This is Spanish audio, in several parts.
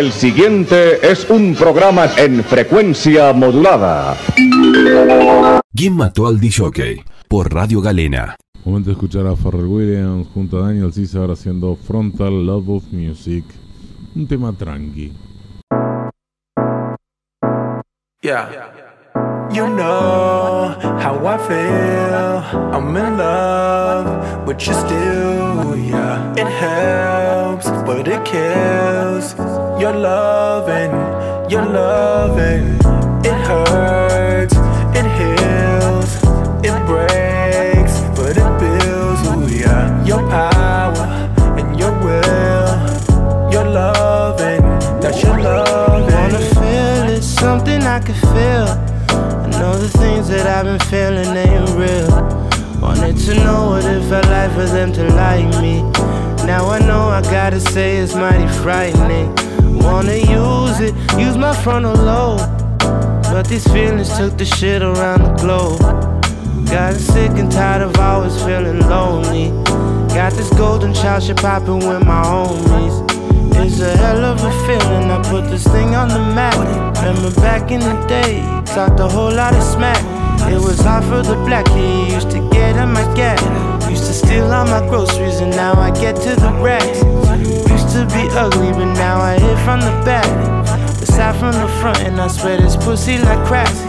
El siguiente es un programa en frecuencia modulada. ¿Quién mató al DJ? Por Radio Galena. Momento de escuchar a Pharrell Williams junto a Daniel Caesar haciendo Frontal Love of Music. Un tema tranqui. Yeah. You know how I feel. I'm in love with you still. Yeah. It helps, but it kills. Your loving, your loving. It hurts, it heals, it breaks, but it builds. Ooh, yeah. Your power and your will. Your loving, that's your loving. Wanna feel it, something I can feel. The things that I've been feeling ain't real. Wanted to know what it felt like for them to like me. Now I know I gotta say it's mighty frightening. Wanna use it, use my frontal lobe. But these feelings took the shit around the globe. Got sick and tired of always feeling lonely. Got this golden child shit popping with my homies. It's a hell of a feeling. I put this thing on the map. Remember back in the day, talked a whole lot of smack. It was hard for the black kid, used to get in my gap. Used to steal all my groceries, and now I get to the racks. Used to be ugly, but now I hit from the back. Aside from the front, and I swear this pussy like cracks.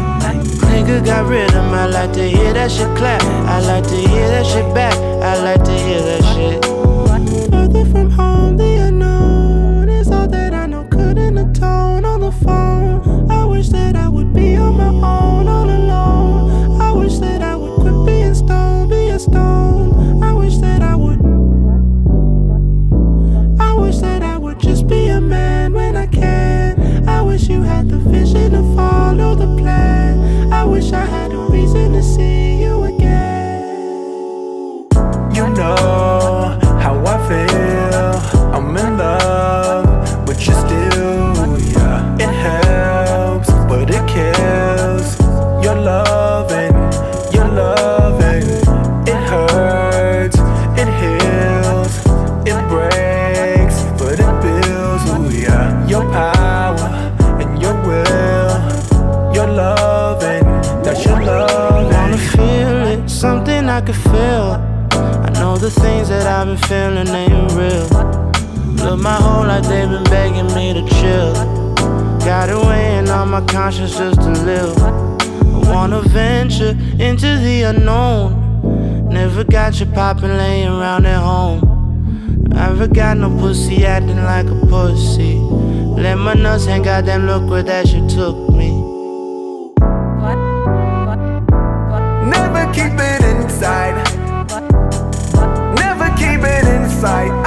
Nigga got rhythm, I like to hear that shit clap. I like to hear that shit back. I like to hear that shit. Wish that I would be on my own, all alone. I wish that I would quit being stone, be a stone. I wish that I would. I wish that I would just be a man when I can. I wish you had the vision to follow the plan. I wish I had a reason to see you again. You know how I feel. I'm in love you still. The things that I've been feeling ain't real. Look, my whole life they've been begging me to chill. Got it weighing on my conscience just to live. I wanna venture into the unknown. Never got you poppin' laying around at home. Never got no pussy acting like a pussy. Let my nuts hang then look where that shit took me. 在。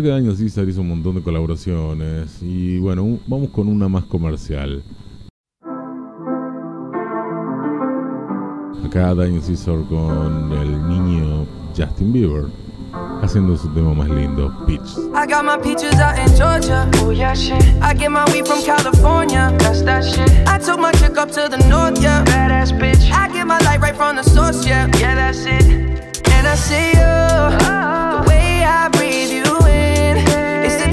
Verdad que Daniel Caesar hizo un montón de colaboraciones. Y bueno, un- vamos con una más comercial. Acá Daniel Caesar con el niño Justin Bieber. Haciendo su tema más lindo, Peach. I got my peaches out in Georgia. Oh yeah, shit. I get my weed from California. That's that shit. I took my chick up to the north, yeah. Badass bitch. I get my light right from the source, yeah. Yeah, that's it. And I see you. The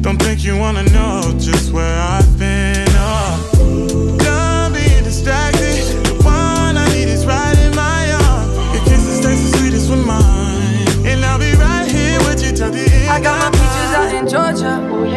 Don't think you wanna know just where I've been. Oh, done being distracted. The one I need is right in my arms. Your kisses taste the sweetest with mine, and I'll be right here with you till the end. I got my peaches out in Georgia.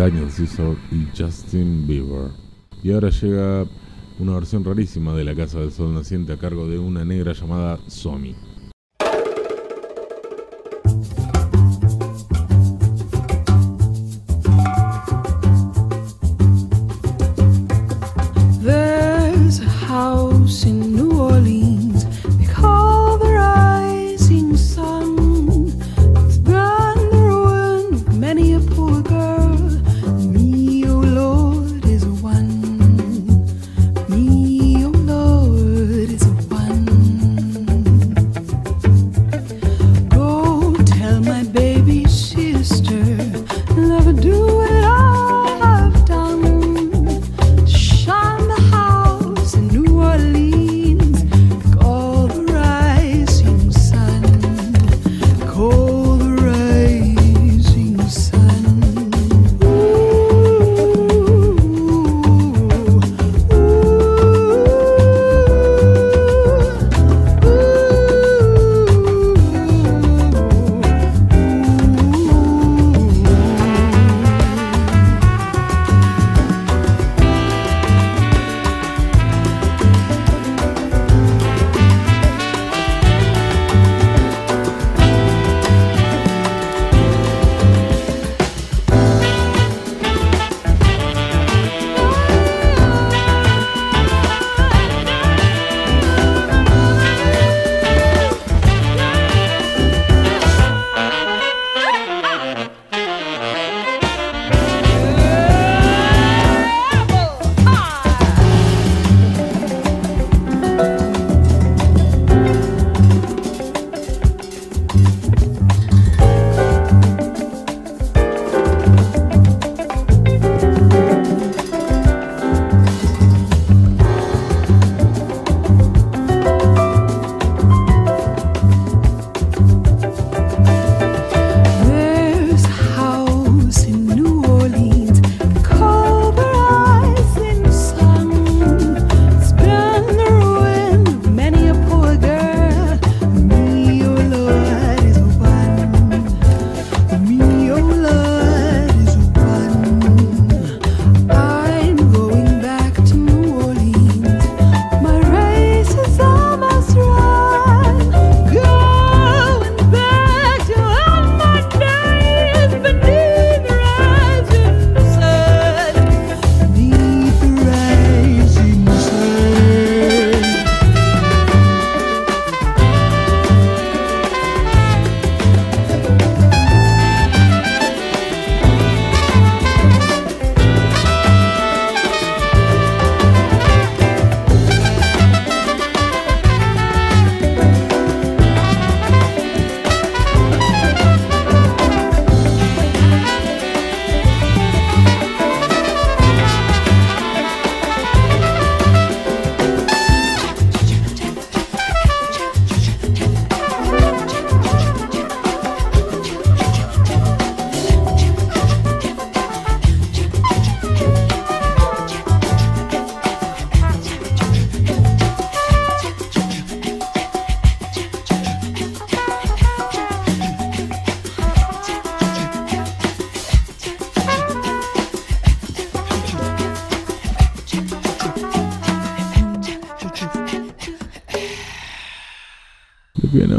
Daniel Caesar y Justin Bieber. Y ahora llega una versión rarísima de La Casa del Sol Naciente a cargo de una negra llamada Somi.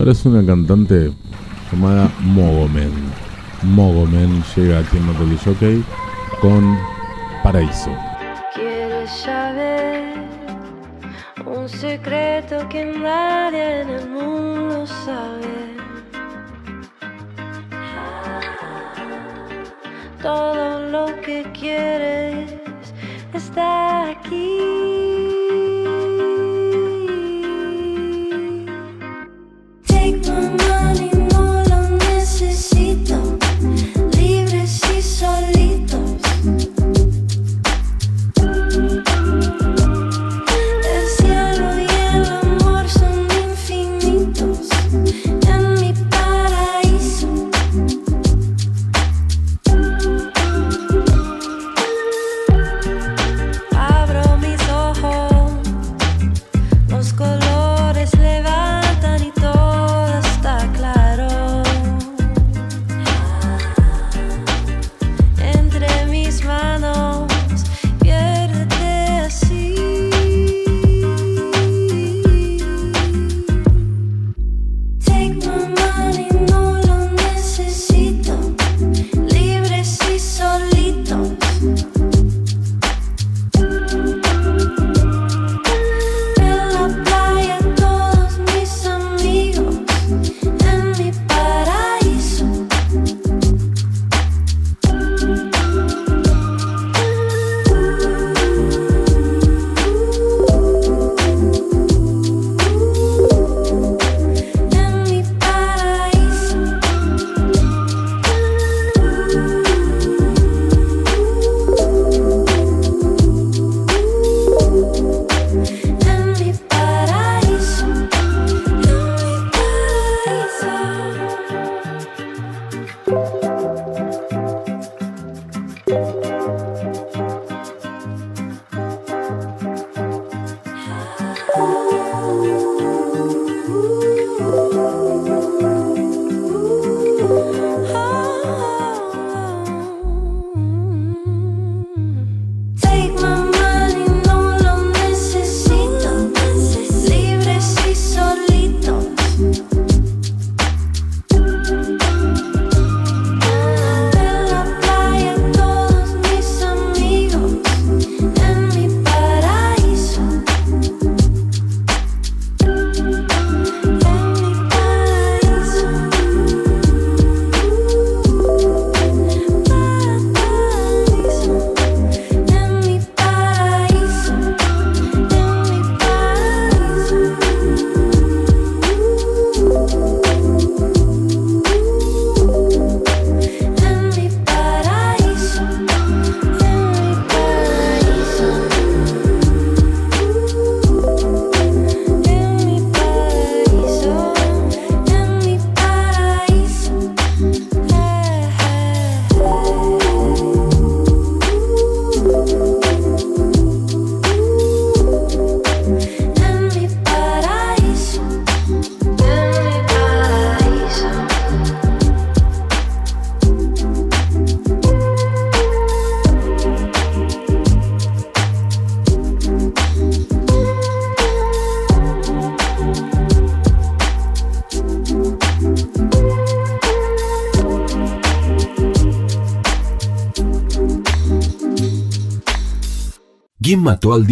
ahora es una cantante llamada Mogomen. Mogomen llega aquí en Motel Jockey con Paraíso. ¿Quién mató al?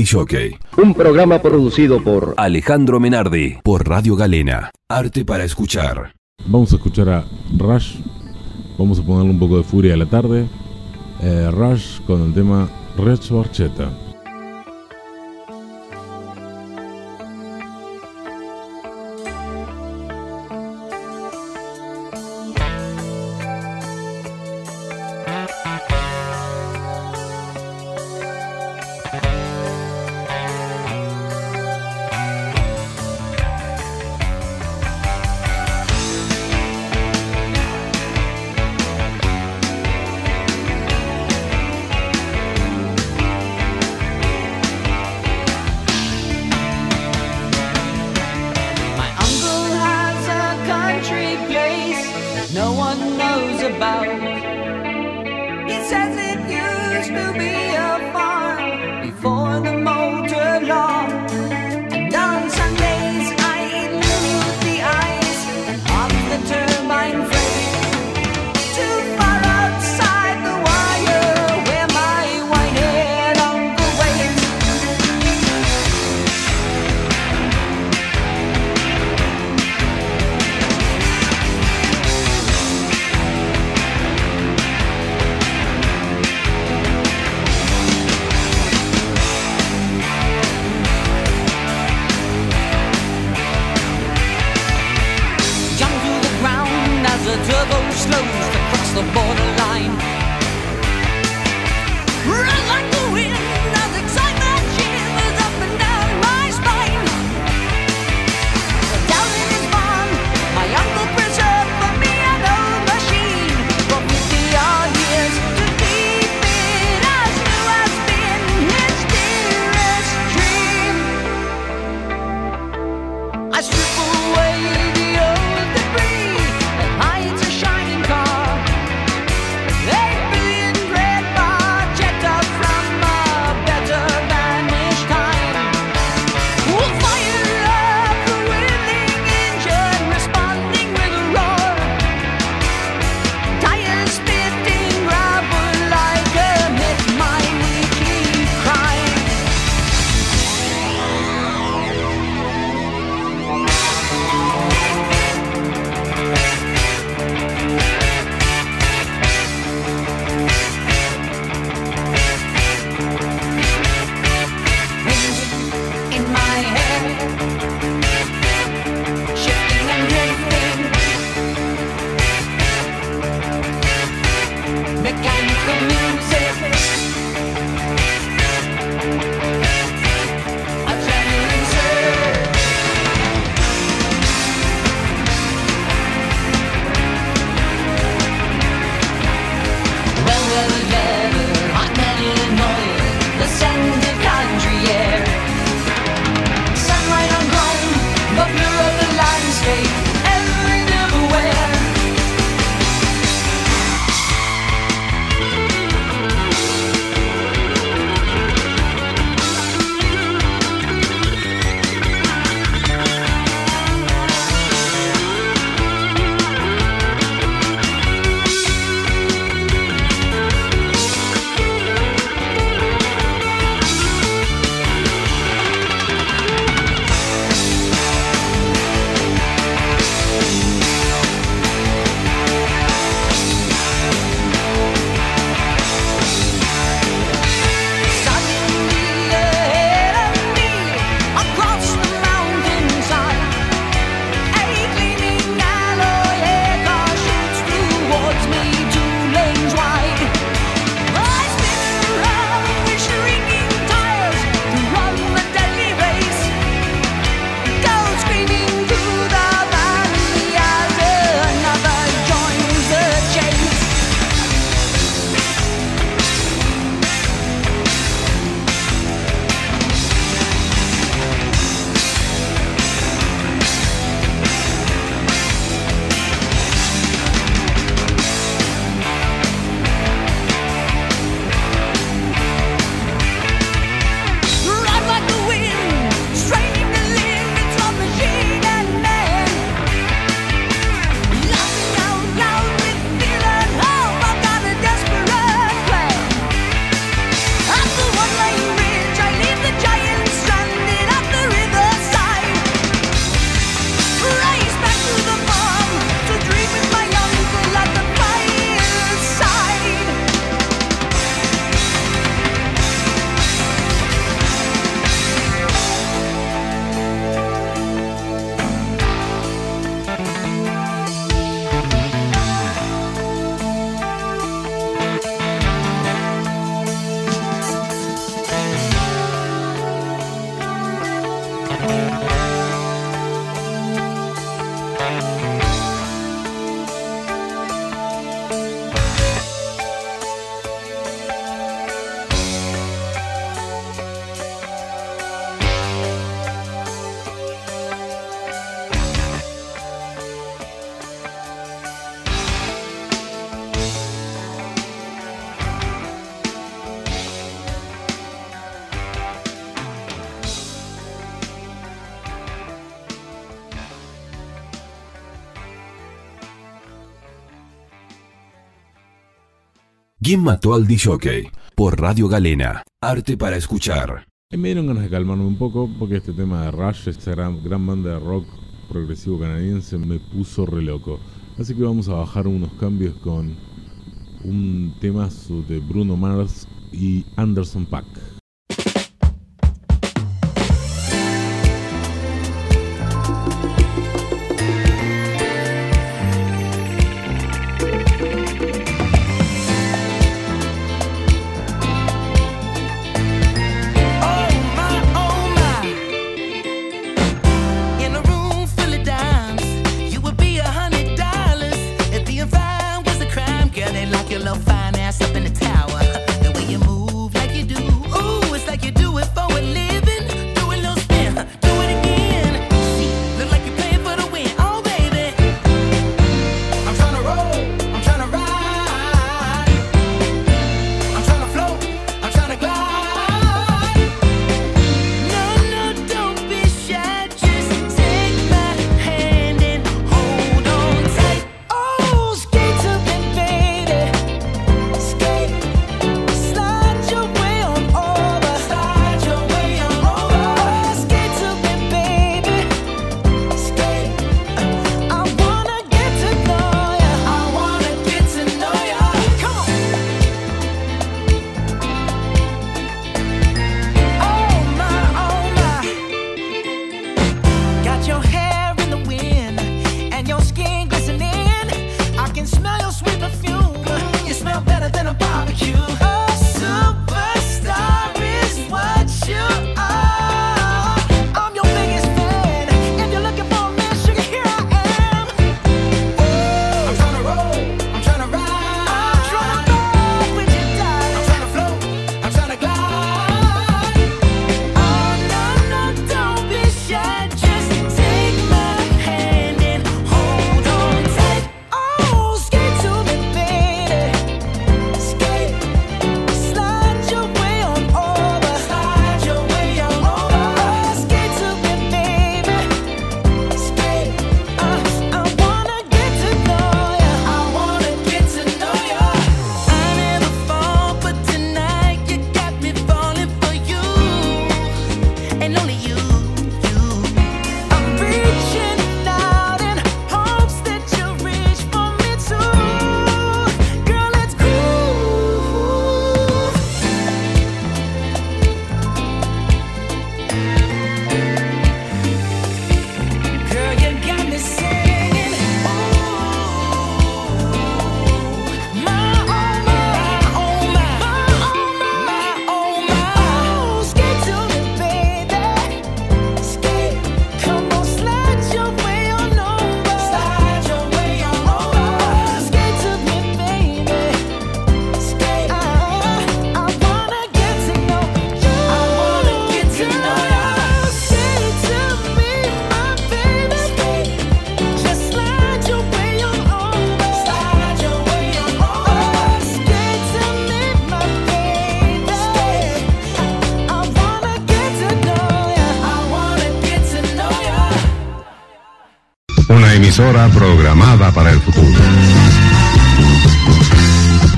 Un programa producido por Alejandro Menardi, por Radio Galena. Arte para escuchar. Vamos a escuchar a Rush. Vamos a ponerle un poco de furia a la tarde. Eh, Rush con el tema Red Barchetta. Música ¿Quién mató al DJ? Por Radio Galena. Arte para escuchar. Me dieron ganas de calmarme un poco porque este tema de Rush, esta gran, gran banda de rock progresivo canadiense, me puso re loco. Así que vamos a bajar unos cambios con un temazo de Bruno Mars y Anderson Pack. emisora programada para el futuro.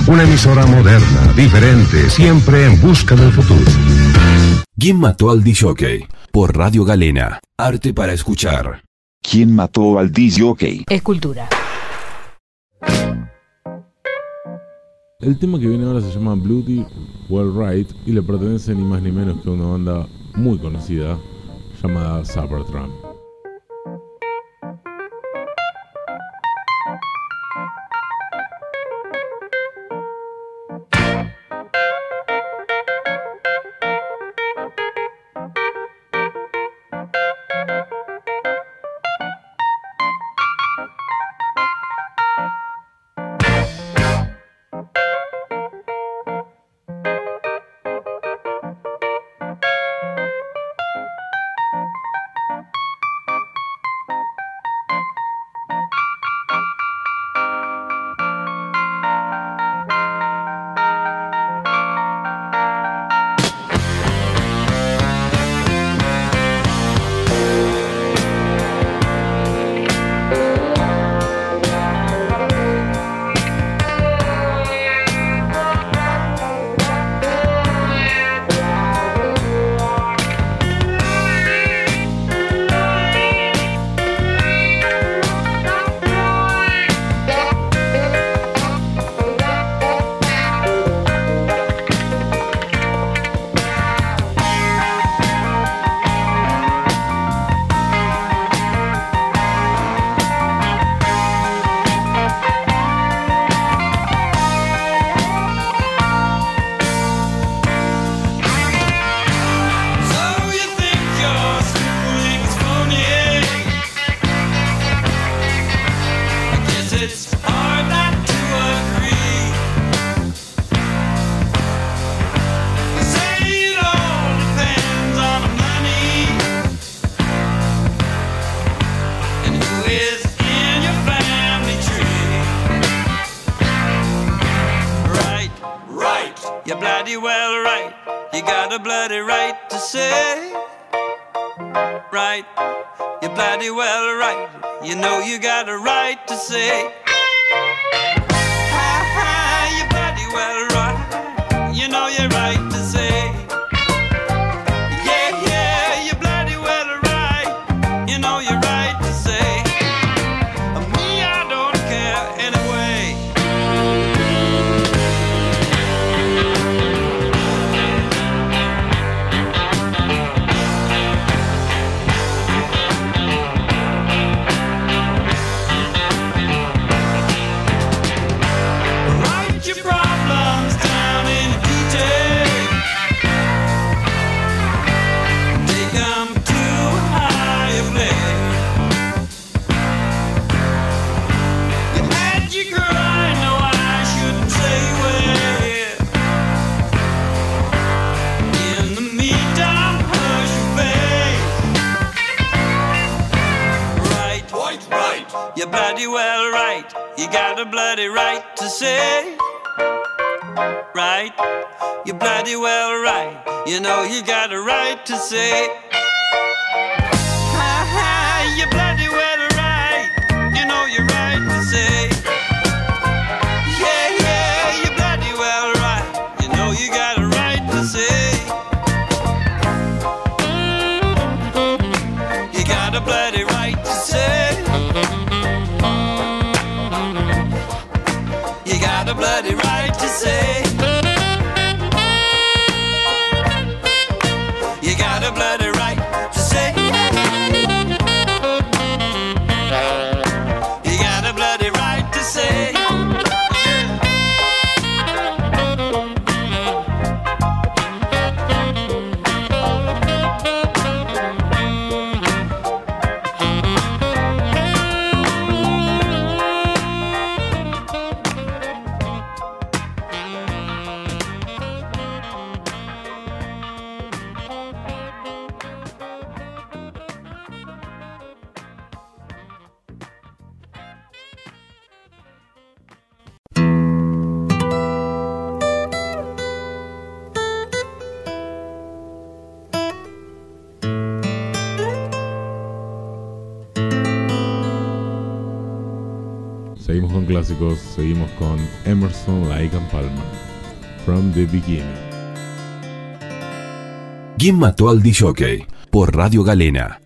Una emisora moderna, diferente, siempre en busca del futuro. ¿Quién mató al DJ? Por Radio Galena. Arte para escuchar. ¿Quién mató al DJ? Escultura. El tema que viene ahora se llama Bloody Well Right y le pertenece ni más ni menos que a una banda muy conocida llamada Supper Trump. Seguimos con clásicos, seguimos con Emerson, Lake and Palmer. From the Beginning. ¿Quién mató al DJ? Por Radio Galena.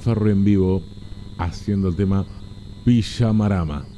Ferro en vivo haciendo el tema Pijamarama.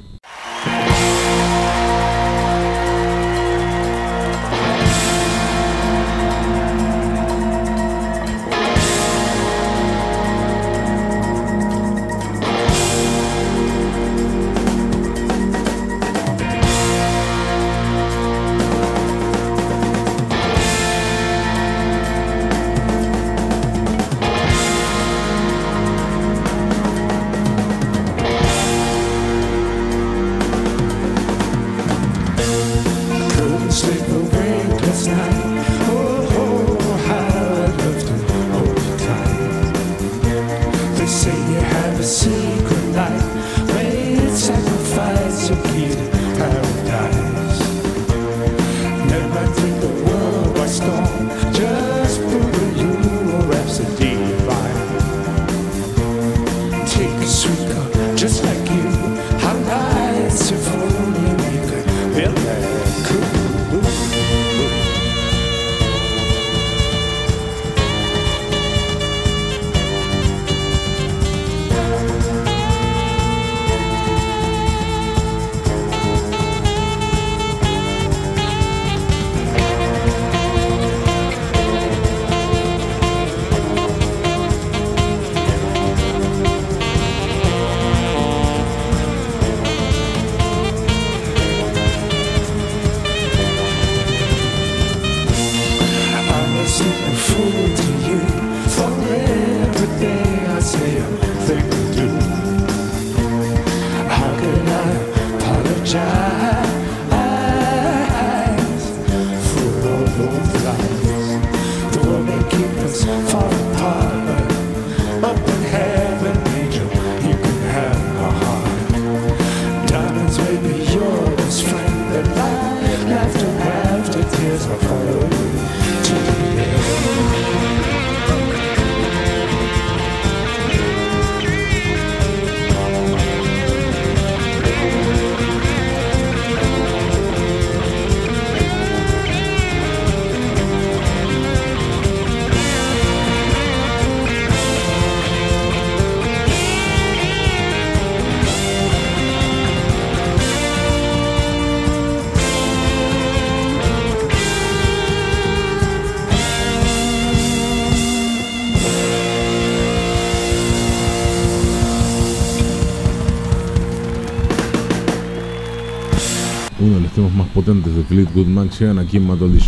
potentes de Fleetwood Mac llegan aquí en mató el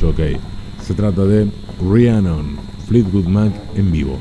Se trata de Rhiannon, Fleetwood Mac en vivo.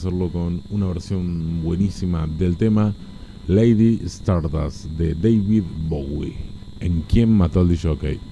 hacerlo con una versión buenísima del tema Lady Stardust de David Bowie. ¿En quién mató al DJ?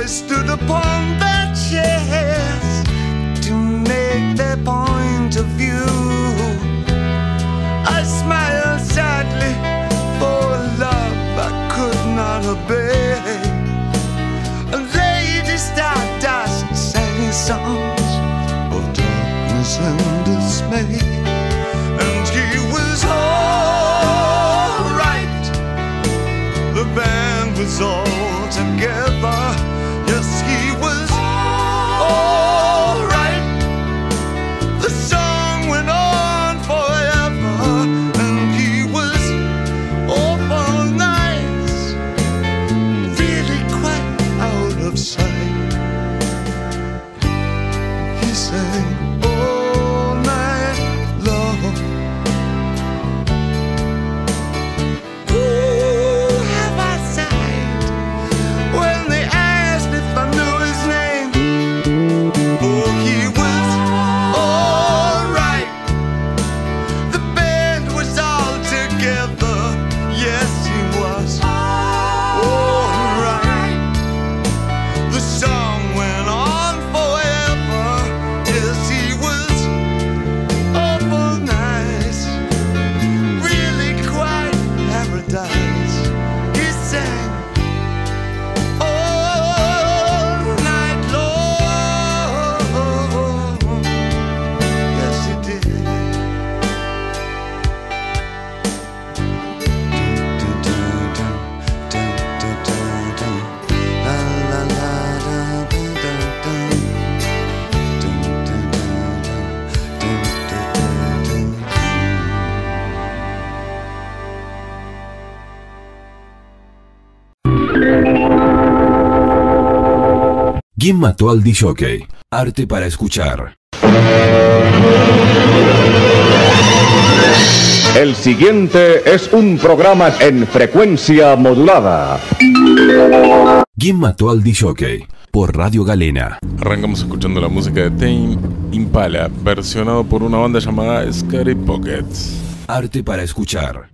boys stood upon their chairs to make their point of view. ¿Quién mató al DJ? Arte para escuchar. El siguiente es un programa en frecuencia modulada. ¿Quién mató al DJ? Por Radio Galena. Arrancamos escuchando la música de Tame Impala, versionado por una banda llamada Scary Pockets. Arte para escuchar.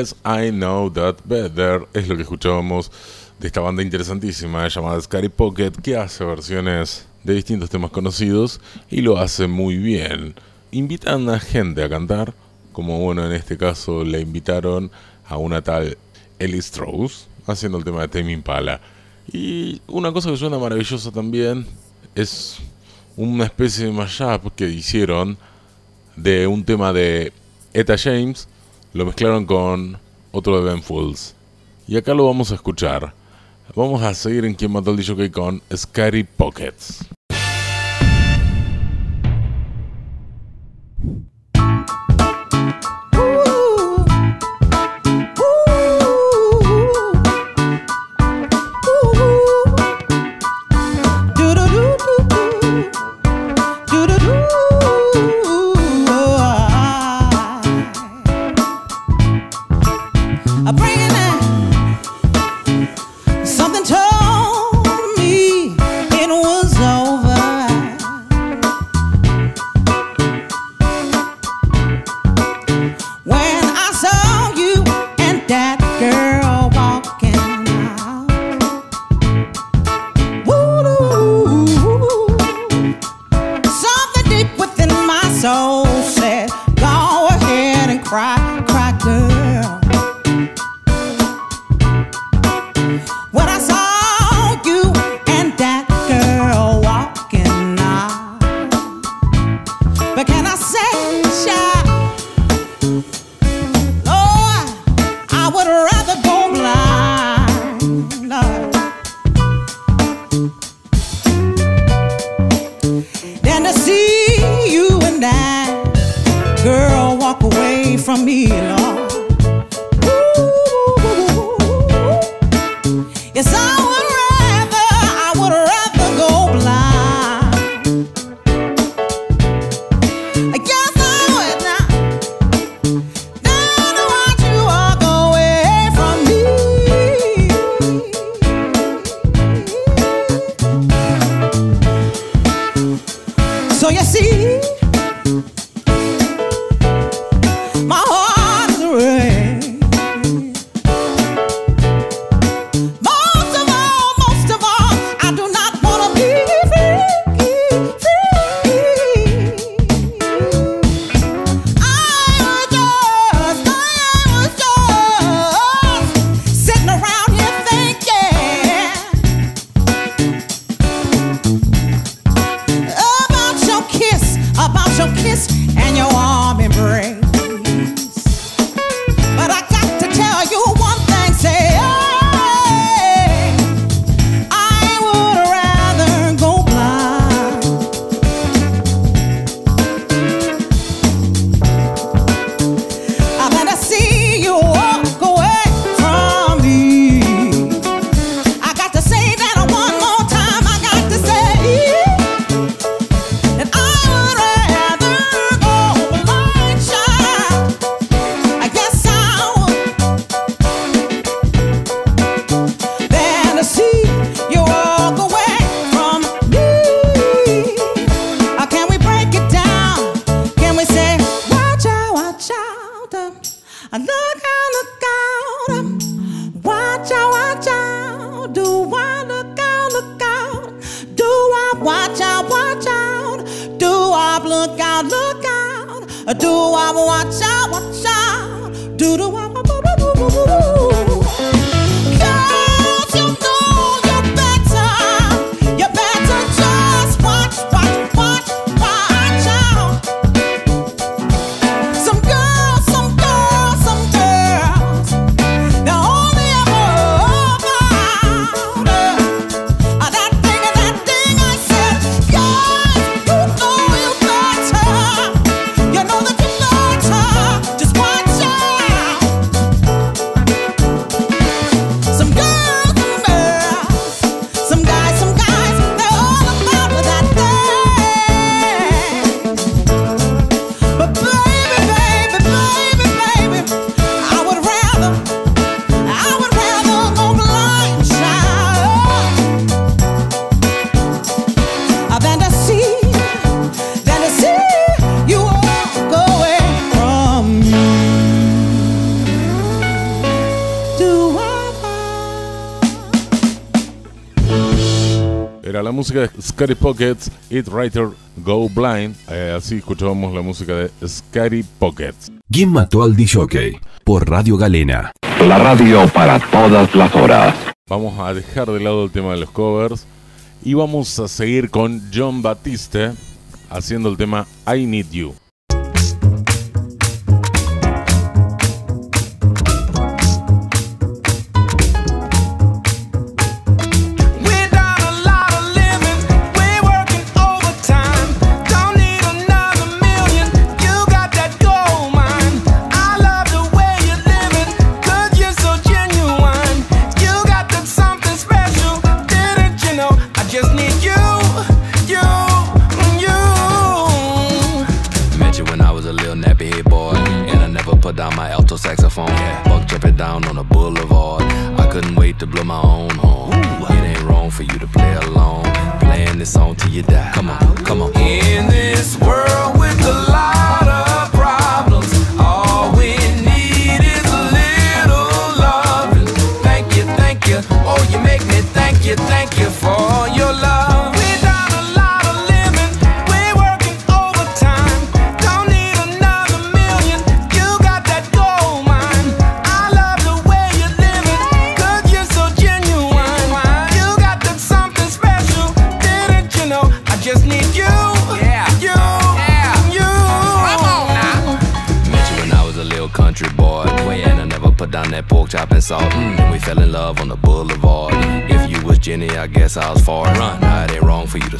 Less I Know That Better es lo que escuchábamos de esta banda interesantísima llamada Scary Pocket que hace versiones de distintos temas conocidos y lo hace muy bien. Invitan a gente a cantar, como bueno en este caso le invitaron a una tal Ellie Strauss haciendo el tema de Tame Impala. Y una cosa que suena maravillosa también es una especie de mashup que hicieron de un tema de Eta James, lo mezclaron con otro de Ben Fools. Y acá lo vamos a escuchar. Vamos a seguir en quien mató al DJ con Scary Pockets. Pockets, It Writer Go Blind. Eh, así escuchábamos la música de Scary Pockets. ¿Quién mató al DJ? Por Radio Galena. La radio para todas las horas. Vamos a dejar de lado el tema de los covers y vamos a seguir con John Batiste haciendo el tema I Need You. that's I was far run. I it ain't wrong for you to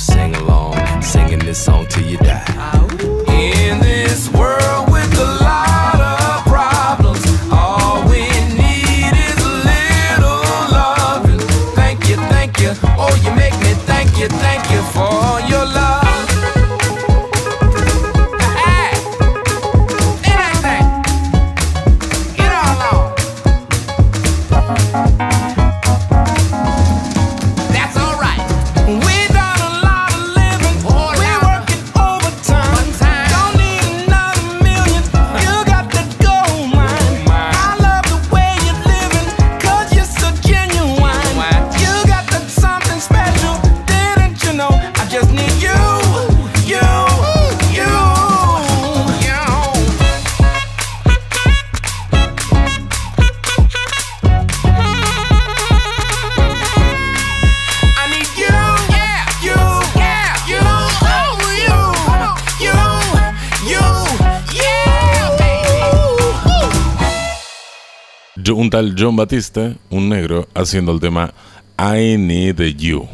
Batista, un negro, haciendo el tema I Need You.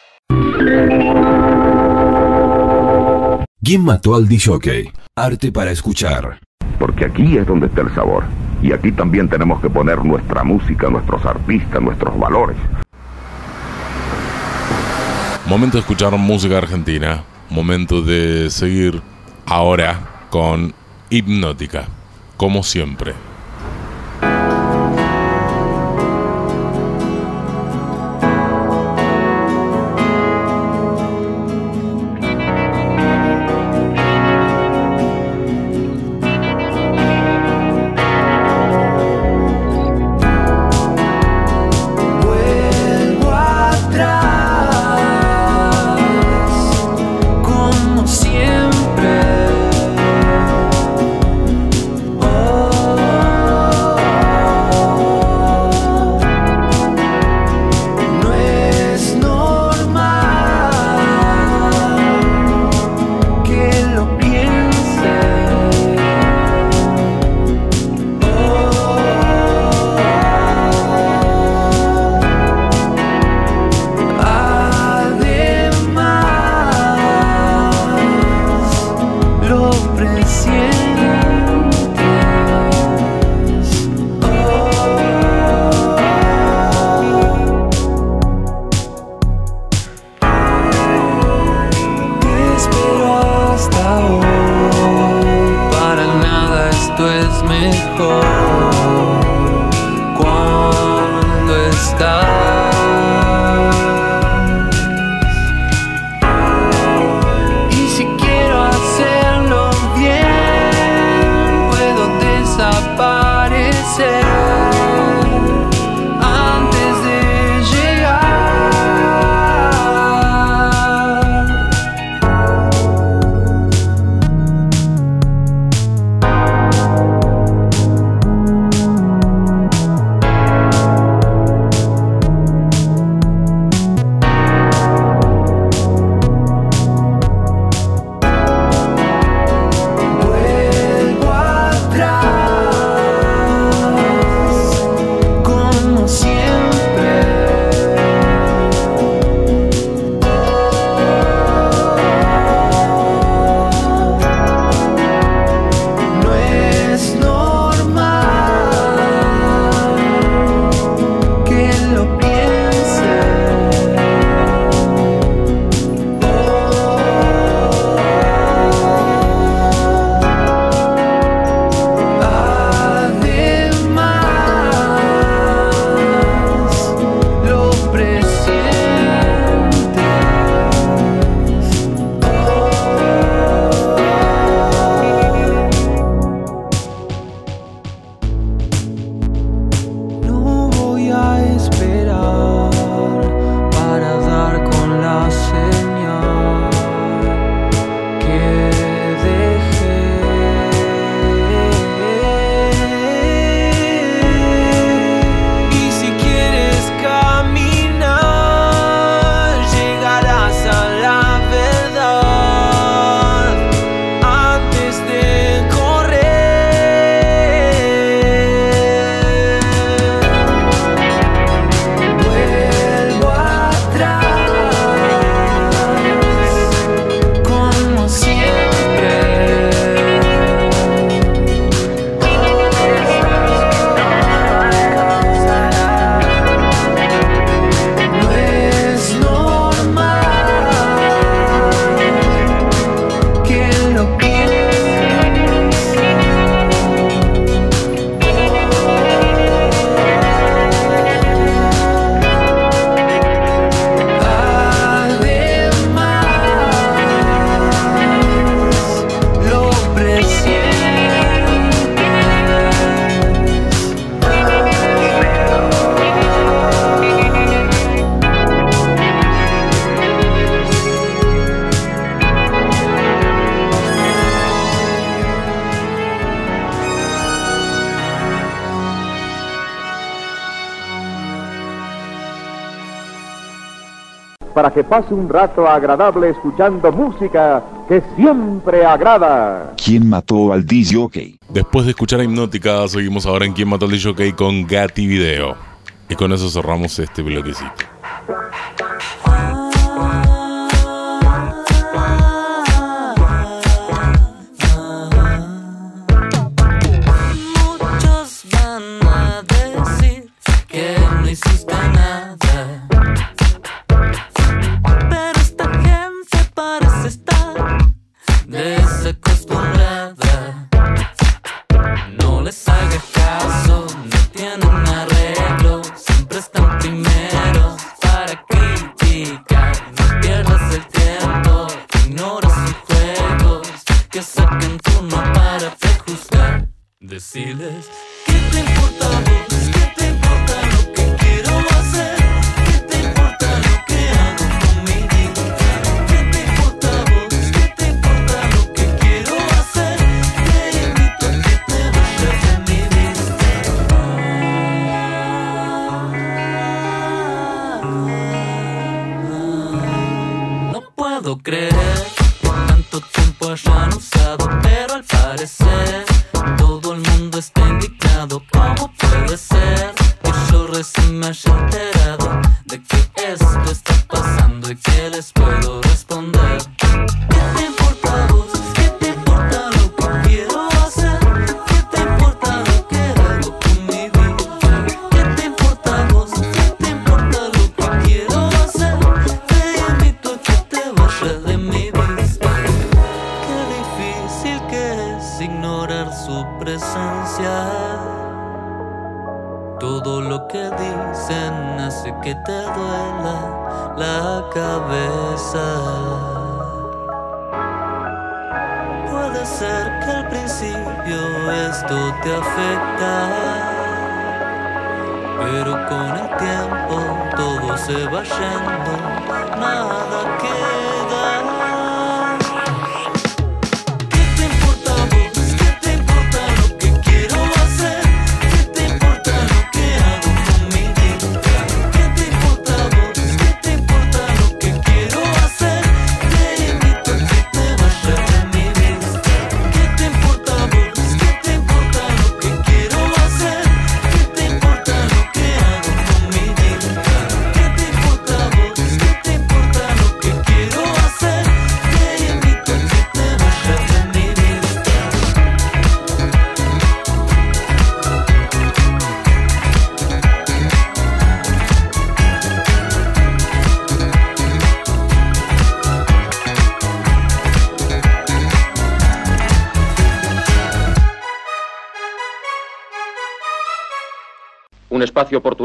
¿Quién mató al DJ? Arte para escuchar. Porque aquí es donde está el sabor. Y aquí también tenemos que poner nuestra música, nuestros artistas, nuestros valores. Momento de escuchar música argentina. Momento de seguir ahora con Hipnótica. Como siempre. para que pase un rato agradable escuchando música que siempre agrada. ¿Quién mató al DJ? Después de escuchar a Hipnótica, seguimos ahora en ¿Quién mató al DJ con Gatti Video. Y con eso cerramos este bloquecito. puedo creer. Tanto tiempo ya no sé.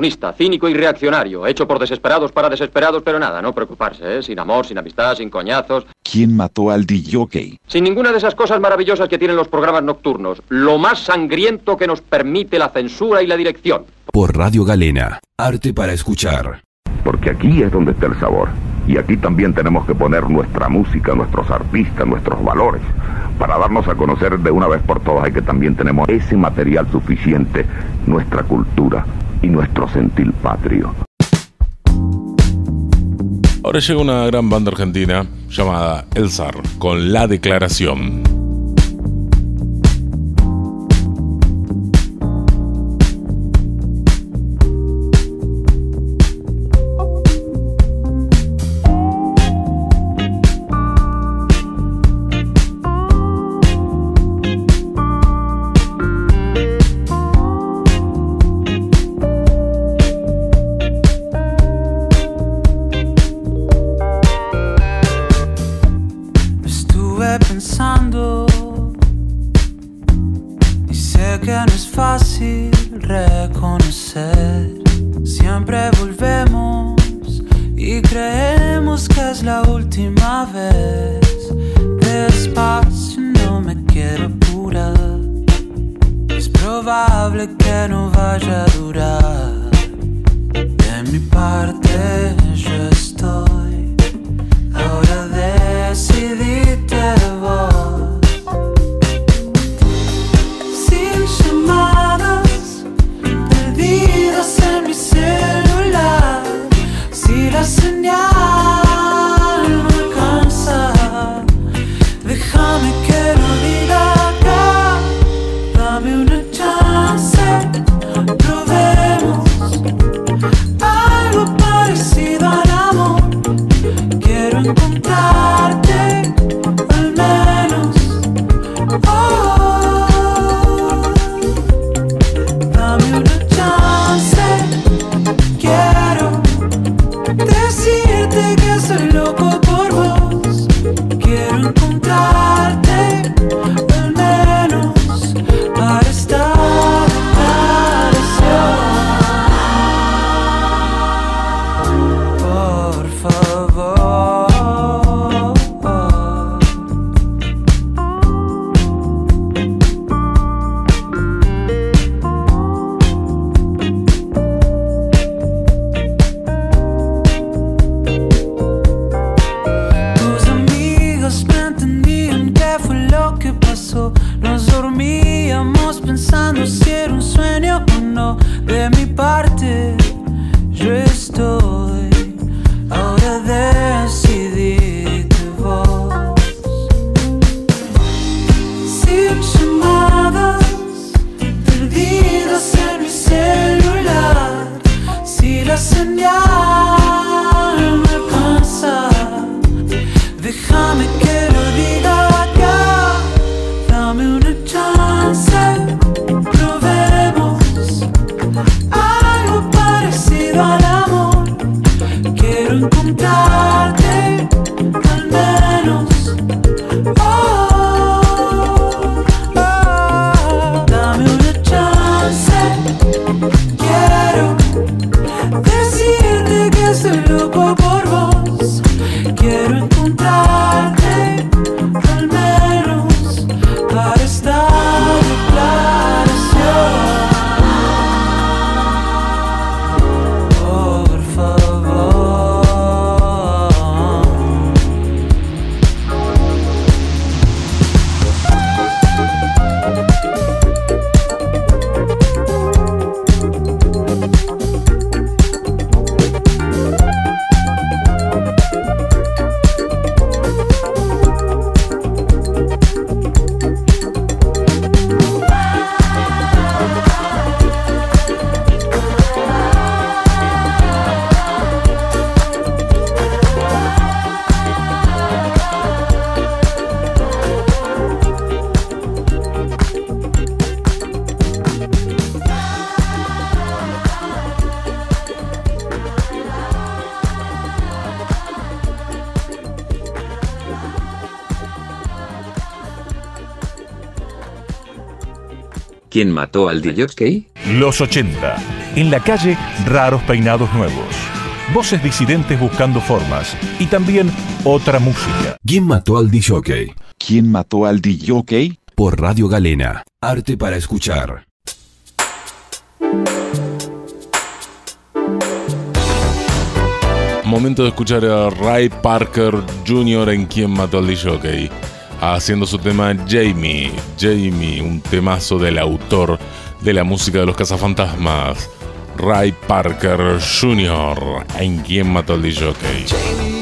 oportunista, cínico y reaccionario, hecho por desesperados para desesperados, pero nada, no preocuparse, ¿eh? sin amor, sin amistad, sin coñazos. ¿Quién mató al DJ? Sin ninguna de esas cosas maravillosas que tienen los programas nocturnos, lo más sangriento que nos permite la censura y la dirección. Por Radio Galena, arte para escuchar. Porque aquí es donde está el sabor. Y aquí también tenemos que poner nuestra música, nuestros artistas, nuestros valores, para darnos a conocer de una vez por todas y que también tenemos ese material suficiente, nuestra cultura, y nuestro sentir patrio. Ahora llega una gran banda argentina llamada El Zar con La Declaración. Quién mató al DJ? Los 80. En la calle, raros peinados nuevos. Voces disidentes buscando formas. Y también otra música. ¿Quién mató al DJ? ¿Quién mató al DJ? Por Radio Galena. Arte para escuchar. Momento de escuchar a Ray Parker Jr. en Quién mató al DJ haciendo su tema Jamie. Jamie, un temazo del autor de la música de los cazafantasmas, Ray Parker Jr., en quien mató el DJ.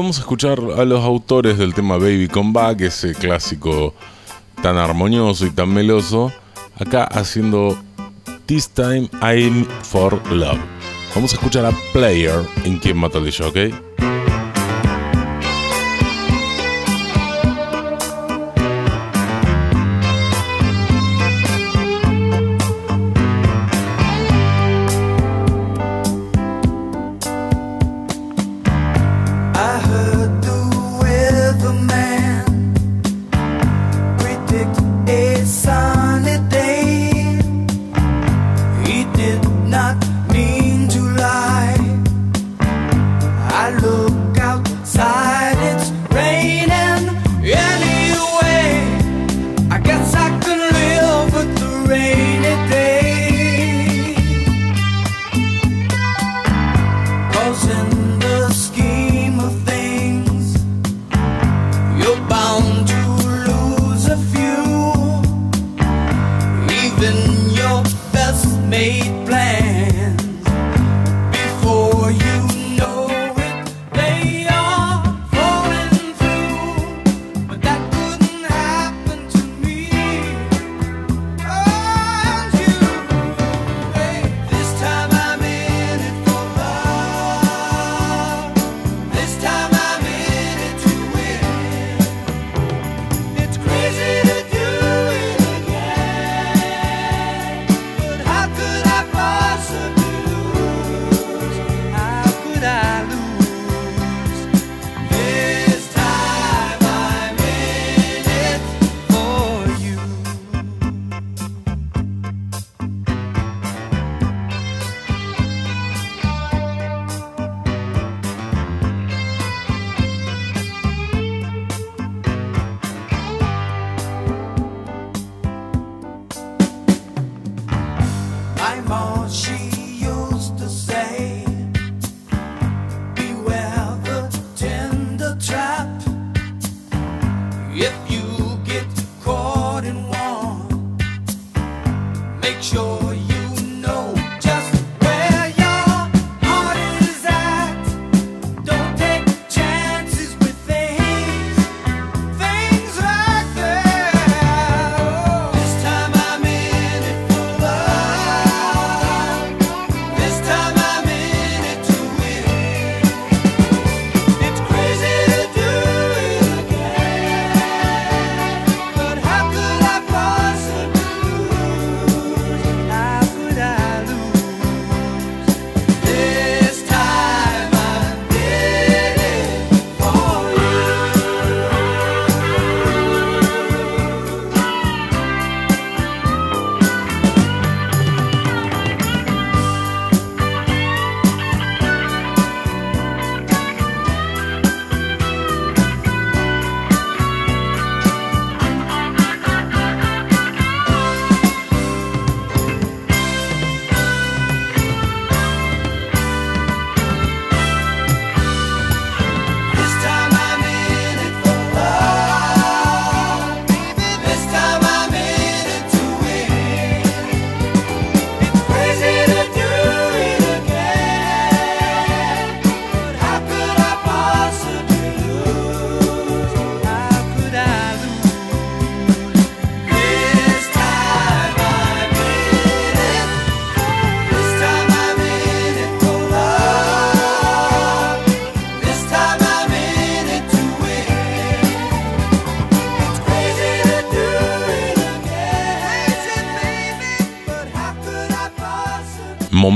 vamos a escuchar a los autores del tema Baby Come Back, ese clásico tan armonioso y tan meloso, acá haciendo This Time I'm for Love. Vamos a escuchar a Player en Quien Mató el ¿ok?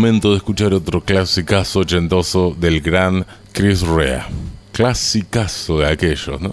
momento de escuchar otro clasicazo ochentoso del gran Chris Rea. Clasicazo de aquellos, ¿no?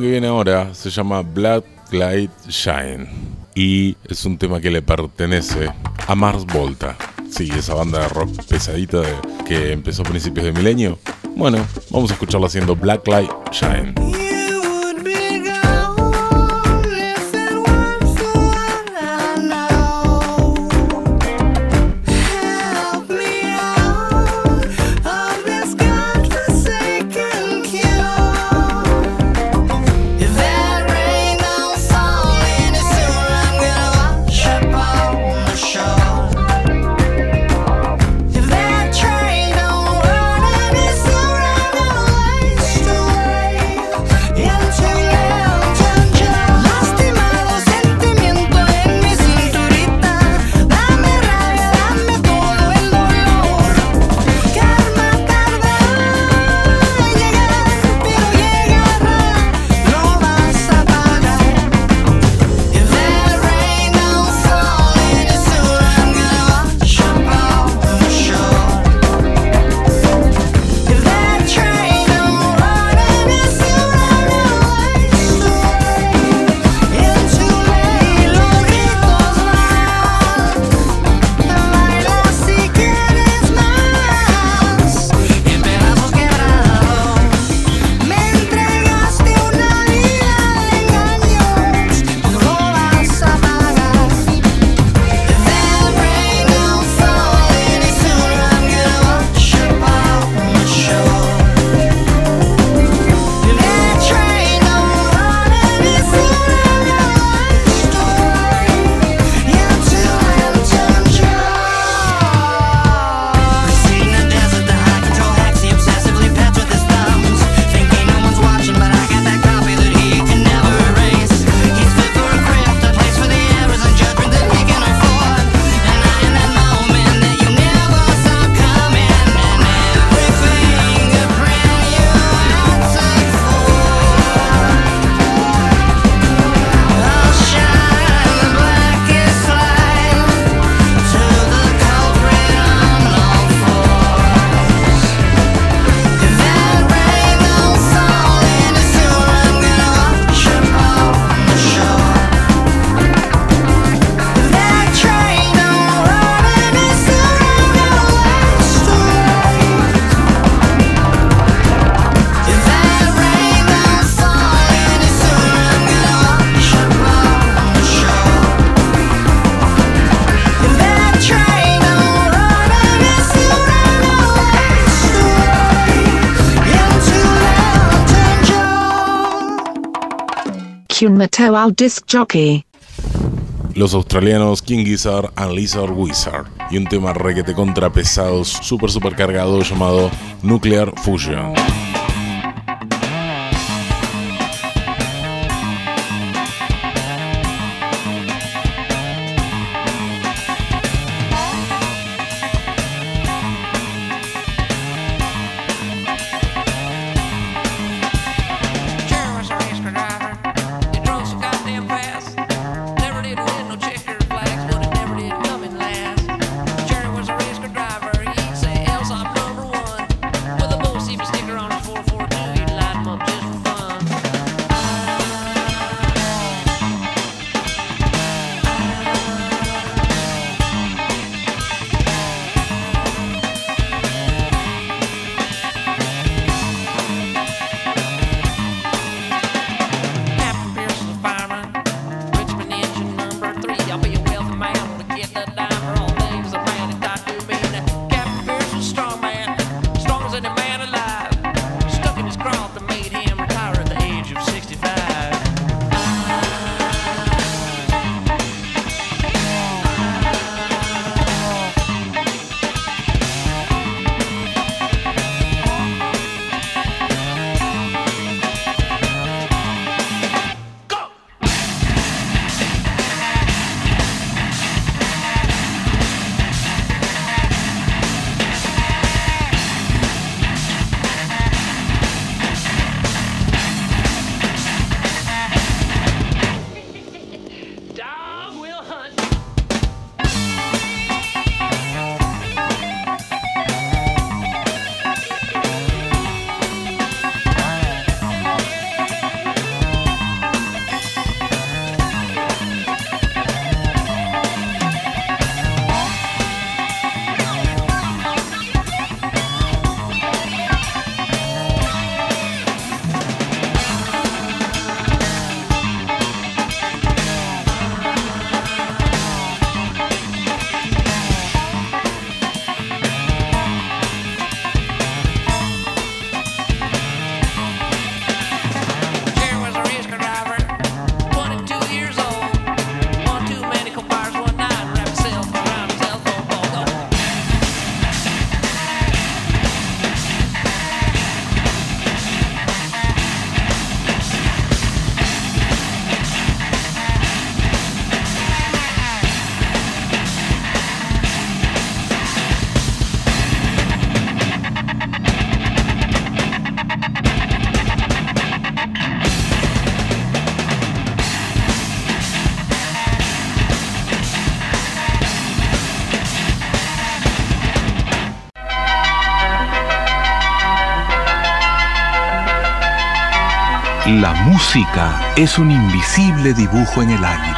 que viene ahora se llama Black Light Shine y es un tema que le pertenece a Mars Volta. Sí, esa banda de rock pesadita que empezó a principios de milenio. Bueno, vamos a escucharla haciendo Black Light Shine. Los australianos King Gizzard and Lizard Wizard y un tema requete contrapesado super super cargado llamado Nuclear Fusion. La música es un invisible dibujo en el aire.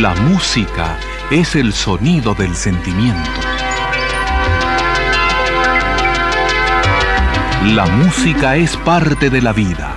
La música es el sonido del sentimiento. La música es parte de la vida.